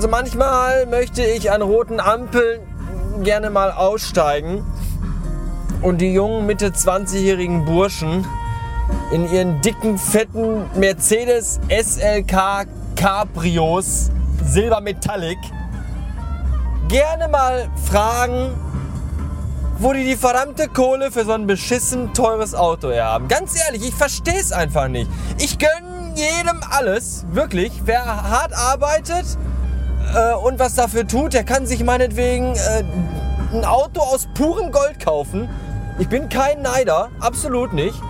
Also manchmal möchte ich an roten Ampeln gerne mal aussteigen und die jungen Mitte 20-jährigen Burschen in ihren dicken, fetten Mercedes SLK Cabrios Silber Metallic gerne mal fragen, wo die die verdammte Kohle für so ein beschissen teures Auto her haben. Ganz ehrlich, ich verstehe es einfach nicht. Ich gönne jedem alles, wirklich. Wer hart arbeitet äh, und was dafür tut, der kann sich meinetwegen äh, ein Auto aus purem Gold kaufen. Ich bin kein Neider, absolut nicht.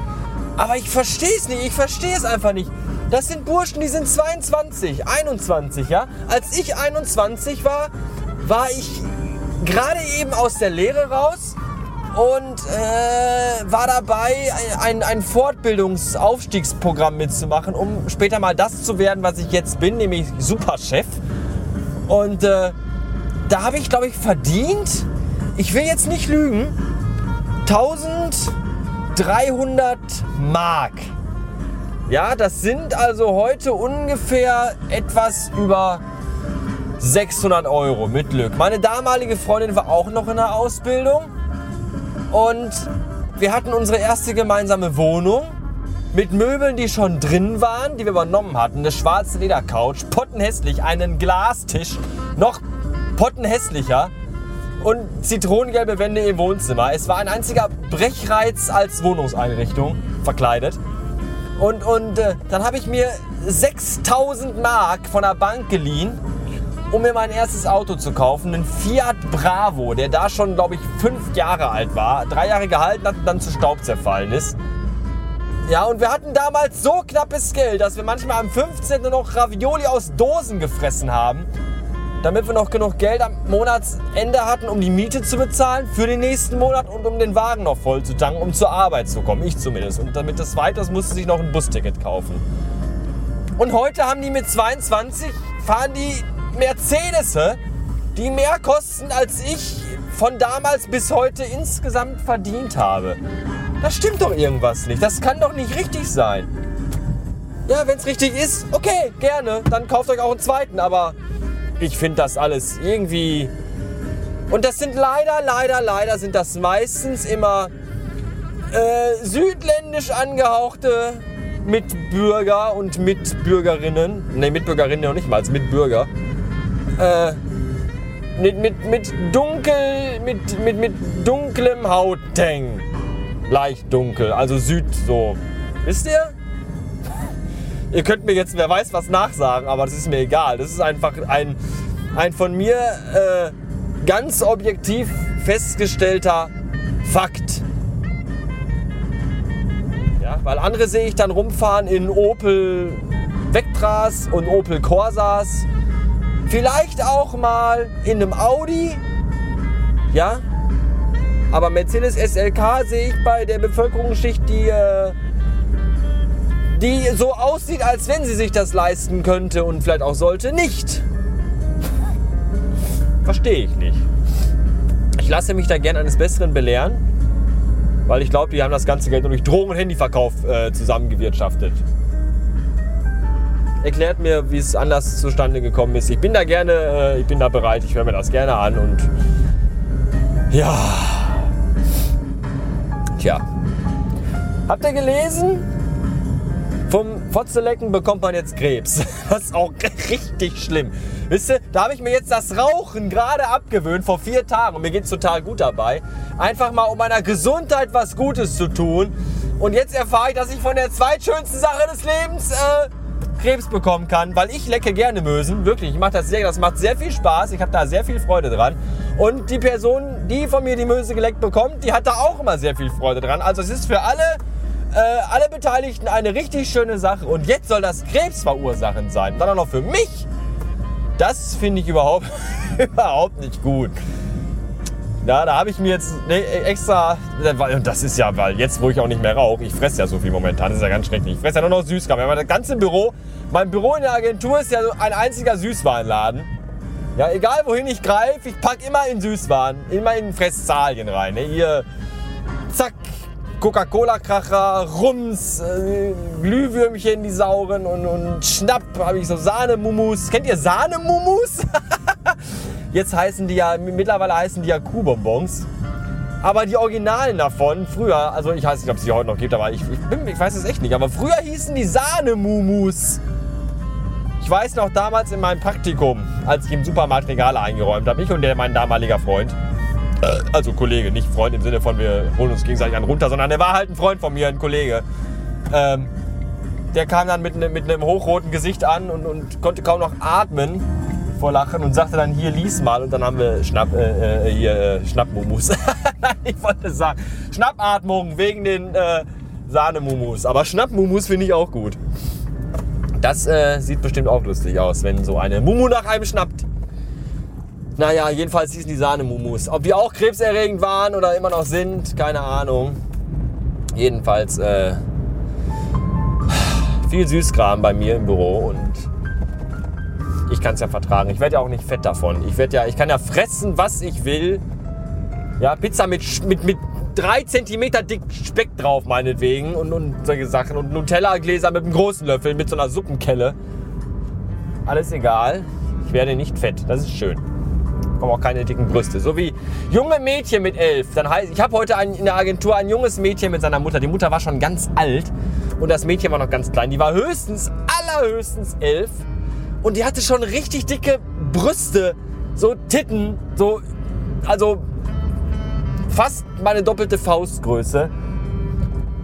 Aber ich verstehe es nicht, ich verstehe es einfach nicht. Das sind Burschen, die sind 22, 21, ja. Als ich 21 war, war ich gerade eben aus der Lehre raus und äh, war dabei, ein, ein Fortbildungsaufstiegsprogramm mitzumachen, um später mal das zu werden, was ich jetzt bin, nämlich Superchef. Und äh, da habe ich, glaube ich, verdient, ich will jetzt nicht lügen, 1300 Mark. Ja, das sind also heute ungefähr etwas über 600 Euro mit Glück. Meine damalige Freundin war auch noch in der Ausbildung und wir hatten unsere erste gemeinsame Wohnung mit Möbeln, die schon drin waren, die wir übernommen hatten. Eine schwarze Ledercouch, pottenhässlich, einen Glastisch, noch pottenhässlicher und zitronengelbe Wände im Wohnzimmer. Es war ein einziger Brechreiz als Wohnungseinrichtung verkleidet. Und, und äh, dann habe ich mir 6000 Mark von der Bank geliehen um mir mein erstes Auto zu kaufen. Einen Fiat Bravo, der da schon, glaube ich, fünf Jahre alt war. Drei Jahre gehalten hat und dann zu Staub zerfallen ist. Ja, und wir hatten damals so knappes Geld, dass wir manchmal am 15. noch Ravioli aus Dosen gefressen haben, damit wir noch genug Geld am Monatsende hatten, um die Miete zu bezahlen für den nächsten Monat und um den Wagen noch voll zu tanken, um zur Arbeit zu kommen. Ich zumindest. Und damit das weiter ist, musste sich noch ein Busticket kaufen. Und heute haben die mit 22, fahren die Mercedes, die mehr kosten, als ich von damals bis heute insgesamt verdient habe. Das stimmt doch irgendwas nicht. Das kann doch nicht richtig sein. Ja, wenn es richtig ist, okay, gerne. Dann kauft euch auch einen zweiten. Aber ich finde das alles irgendwie... Und das sind leider, leider, leider sind das meistens immer äh, südländisch angehauchte Mitbürger und Mitbürgerinnen. Ne, Mitbürgerinnen noch nicht mal, als Mitbürger äh, mit, mit, mit dunkel, mit, mit, mit dunklem Hauteng. Leicht dunkel, also Süd so. Wisst ihr? ihr könnt mir jetzt, wer weiß, was nachsagen, aber das ist mir egal. Das ist einfach ein, ein von mir äh, ganz objektiv festgestellter Fakt. Ja, weil andere sehe ich dann rumfahren in Opel Vectras und Opel Corsas Vielleicht auch mal in einem Audi. Ja. Aber Mercedes SLK sehe ich bei der Bevölkerungsschicht, die, äh, die so aussieht, als wenn sie sich das leisten könnte und vielleicht auch sollte, nicht. Verstehe ich nicht. Ich lasse mich da gerne eines Besseren belehren, weil ich glaube, die haben das ganze Geld nur durch Drogen- und Handyverkauf äh, zusammengewirtschaftet erklärt mir, wie es anders zustande gekommen ist. Ich bin da gerne, äh, ich bin da bereit, ich höre mir das gerne an und ja. Tja. Habt ihr gelesen? Vom Fotzelecken bekommt man jetzt Krebs. Das ist auch richtig schlimm. Wisst ihr, da habe ich mir jetzt das Rauchen gerade abgewöhnt vor vier Tagen und mir geht es total gut dabei. Einfach mal um meiner Gesundheit was Gutes zu tun. Und jetzt erfahre ich, dass ich von der zweitschönsten Sache des Lebens äh, Krebs bekommen kann, weil ich lecke gerne Mösen. Wirklich, ich mache das sehr, das macht sehr viel Spaß. Ich habe da sehr viel Freude dran. Und die Person, die von mir die Möse geleckt bekommt, die hat da auch immer sehr viel Freude dran. Also es ist für alle, äh, alle Beteiligten eine richtig schöne Sache. Und jetzt soll das Krebs verursachend sein. dann auch noch für mich. Das finde ich überhaupt, überhaupt nicht gut. Ja, da habe ich mir jetzt ne, extra, und das ist ja, weil jetzt, wo ich auch nicht mehr rauche, ich fresse ja so viel momentan, das ist ja ganz schrecklich. Ich fresse ja nur noch Süßkram. Aber das ganze Büro, mein Büro in der Agentur ist ja so ein einziger Süßwarenladen. Ja, egal wohin ich greife, ich packe immer in Süßwaren, immer in Fressalien rein. Ne? Hier, zack, Coca-Cola-Kracher, Rums, äh, Glühwürmchen, die sauren und, und Schnapp habe ich so Sahnemumus. Kennt ihr Sahnemumus? Jetzt heißen die ja, mittlerweile heißen die ja Kuhbonbons. Aber die Originalen davon, früher, also ich weiß nicht, ob es die heute noch gibt, aber ich, ich, bin, ich weiß es echt nicht. Aber früher hießen die Sahnemumus. Ich weiß noch damals in meinem Praktikum, als ich im Supermarkt Regale eingeräumt habe, ich und der, mein damaliger Freund, also Kollege, nicht Freund im Sinne von wir holen uns gegenseitig einen runter, sondern der war halt ein Freund von mir, ein Kollege. Ähm, der kam dann mit, ne, mit einem hochroten Gesicht an und, und, konnte kaum noch atmen vor Lachen und sagte dann hier lies mal und dann haben wir Schnapp, äh, äh hier äh, Schnappmumus. ich wollte sagen Schnappatmung wegen den äh, Sahnemumus. Aber Schnappmumus finde ich auch gut. Das äh, sieht bestimmt auch lustig aus, wenn so eine Mumu nach einem schnappt. Naja, jedenfalls hießen die Sahnemumus. Ob die auch krebserregend waren oder immer noch sind, keine Ahnung. Jedenfalls äh, viel Süßkram bei mir im Büro und ich kann es ja vertragen. Ich werde ja auch nicht fett davon. Ich werde ja, ich kann ja fressen, was ich will. Ja, Pizza mit, mit, mit 3 cm dick Speck drauf, meinetwegen. Und, und solche Sachen. Und Nutella-Gläser mit einem großen Löffel, mit so einer Suppenkelle. Alles egal. Ich werde nicht fett. Das ist schön kommen auch keine dicken Brüste. So wie junge Mädchen mit elf. Dann heißt, ich habe heute ein, in der Agentur ein junges Mädchen mit seiner Mutter. Die Mutter war schon ganz alt und das Mädchen war noch ganz klein. Die war höchstens, allerhöchstens elf und die hatte schon richtig dicke Brüste, so Titten, so, also fast meine doppelte Faustgröße.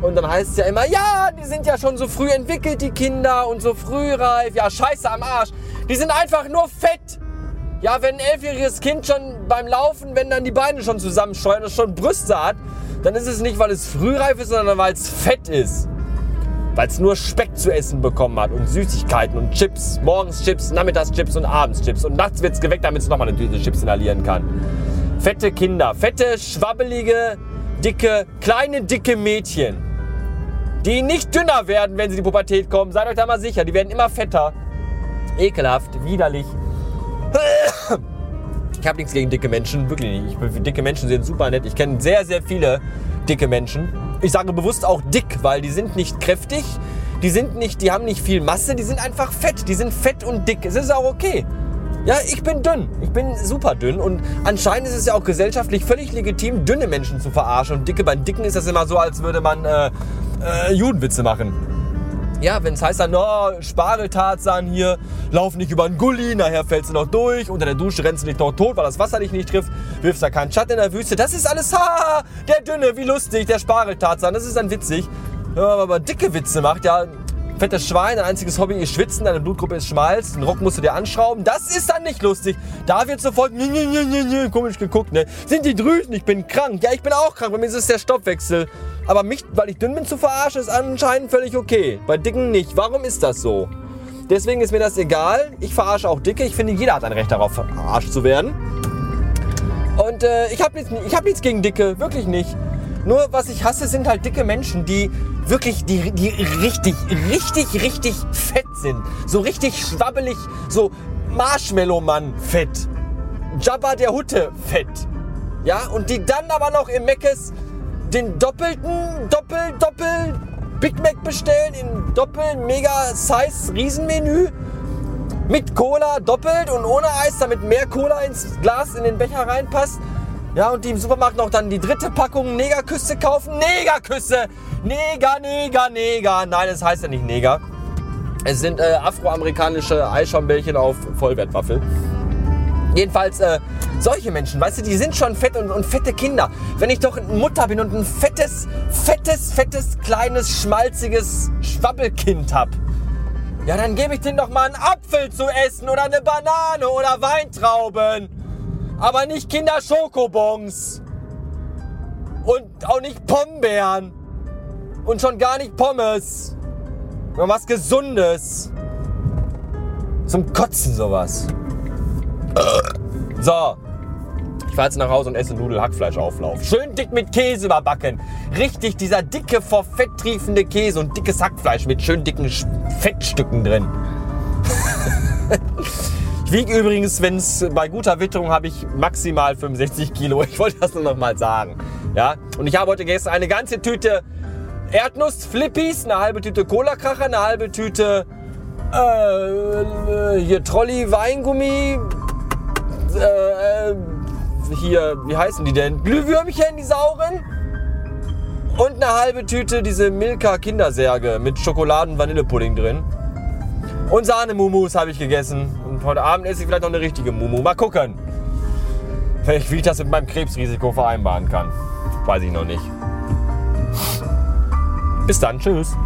Und dann heißt es ja immer, ja, die sind ja schon so früh entwickelt, die Kinder, und so frühreif. Ja, scheiße am Arsch. Die sind einfach nur fett. Ja, wenn ein elfjähriges Kind schon beim Laufen, wenn dann die Beine schon zusammensteuern und schon Brüste hat, dann ist es nicht, weil es frühreif ist, sondern weil es fett ist. Weil es nur Speck zu essen bekommen hat und Süßigkeiten und Chips. Morgens Chips, nachmittags Chips und abends Chips. Und nachts wird es geweckt, damit es nochmal eine Tüte Chips inhalieren kann. Fette Kinder, fette, schwabbelige, dicke, kleine, dicke Mädchen. Die nicht dünner werden, wenn sie in die Pubertät kommen. Seid euch da mal sicher, die werden immer fetter. Ekelhaft, widerlich. Ich habe nichts gegen dicke Menschen, wirklich nicht. Ich, dicke Menschen sind super nett. Ich kenne sehr, sehr viele dicke Menschen. Ich sage bewusst auch dick, weil die sind nicht kräftig, die sind nicht, die haben nicht viel Masse, die sind einfach fett. Die sind fett und dick. Es ist auch okay. Ja, ich bin dünn. Ich bin super dünn. Und anscheinend ist es ja auch gesellschaftlich völlig legitim, dünne Menschen zu verarschen. Und dicke bei Dicken ist das immer so, als würde man äh, äh, Judenwitze machen. Ja, wenn es heißt dann, oh, Spargeltarzan hier, lauf nicht über einen Gully, nachher fällst du noch durch, unter der Dusche rennst du dich noch tot, weil das Wasser dich nicht trifft, wirfst da keinen Schatten in der Wüste. Das ist alles, ha, der Dünne, wie lustig, der Spargeltarzan, das ist dann witzig. Wenn man aber dicke Witze macht, ja, fettes Schwein, dein einziges Hobby ist Schwitzen, deine Blutgruppe ist Schmalz, den Rock musst du dir anschrauben. Das ist dann nicht lustig. Da wird sofort nye, nye, nye, komisch geguckt, ne? Sind die Drüsen? Ich bin krank. Ja, ich bin auch krank. Bei mir ist es der Stoffwechsel. Aber mich, weil ich dünn bin, zu verarschen, ist anscheinend völlig okay. Bei Dicken nicht. Warum ist das so? Deswegen ist mir das egal. Ich verarsche auch Dicke. Ich finde, jeder hat ein Recht darauf, verarscht zu werden. Und äh, ich habe nichts, hab nichts gegen Dicke. Wirklich nicht. Nur was ich hasse, sind halt dicke Menschen, die wirklich, die, die richtig, richtig, richtig fett sind. So richtig schwabbelig, so Marshmallow-Mann fett. Jabba der Hutte fett. Ja, und die dann aber noch im Meckes den doppelten, doppel, doppel Big Mac bestellen in doppel mega Size Riesenmenü mit Cola doppelt und ohne Eis, damit mehr Cola ins Glas in den Becher reinpasst. Ja, und die im Supermarkt noch dann die dritte Packung Negerküsse kaufen. Negerküsse! Neger, Neger, Neger. Nein, es heißt ja nicht Neger. Es sind äh, afroamerikanische Eisschaumbällchen auf Vollwertwaffel. Jedenfalls äh, solche Menschen, weißt du, die sind schon fett und, und fette Kinder. Wenn ich doch Mutter bin und ein fettes, fettes, fettes, kleines, schmalziges Schwabbelkind hab, ja, dann gebe ich denen doch mal einen Apfel zu essen oder eine Banane oder Weintrauben. Aber nicht Kinder-Schokobons. Und auch nicht Pombeeren. Und schon gar nicht Pommes. Nur was Gesundes. Zum Kotzen sowas. So. Ich fahre jetzt nach Hause und esse Nudel-Hackfleischauflauf. Schön dick mit Käse überbacken. Richtig dieser dicke, vor Fett triefende Käse und dickes Hackfleisch mit schön dicken Fettstücken drin. Ich wiege übrigens, wenn es bei guter Witterung habe ich maximal 65 Kilo. Ich wollte das nur noch mal sagen. Ja? Und ich habe heute gestern eine ganze Tüte Erdnuss-Flippies, eine halbe Tüte Cola-Kracher, eine halbe Tüte äh, hier Trolley-Weingummi, äh, äh, hier, wie heißen die denn? Glühwürmchen, die sauren. Und eine halbe Tüte diese Milka Kindersärge mit Schokoladen Vanillepudding drin. Und Sahnemumus habe ich gegessen. Und heute Abend esse ich vielleicht noch eine richtige Mumu. Mal gucken. Vielleicht, wie ich das mit meinem Krebsrisiko vereinbaren kann. Weiß ich noch nicht. Bis dann. Tschüss.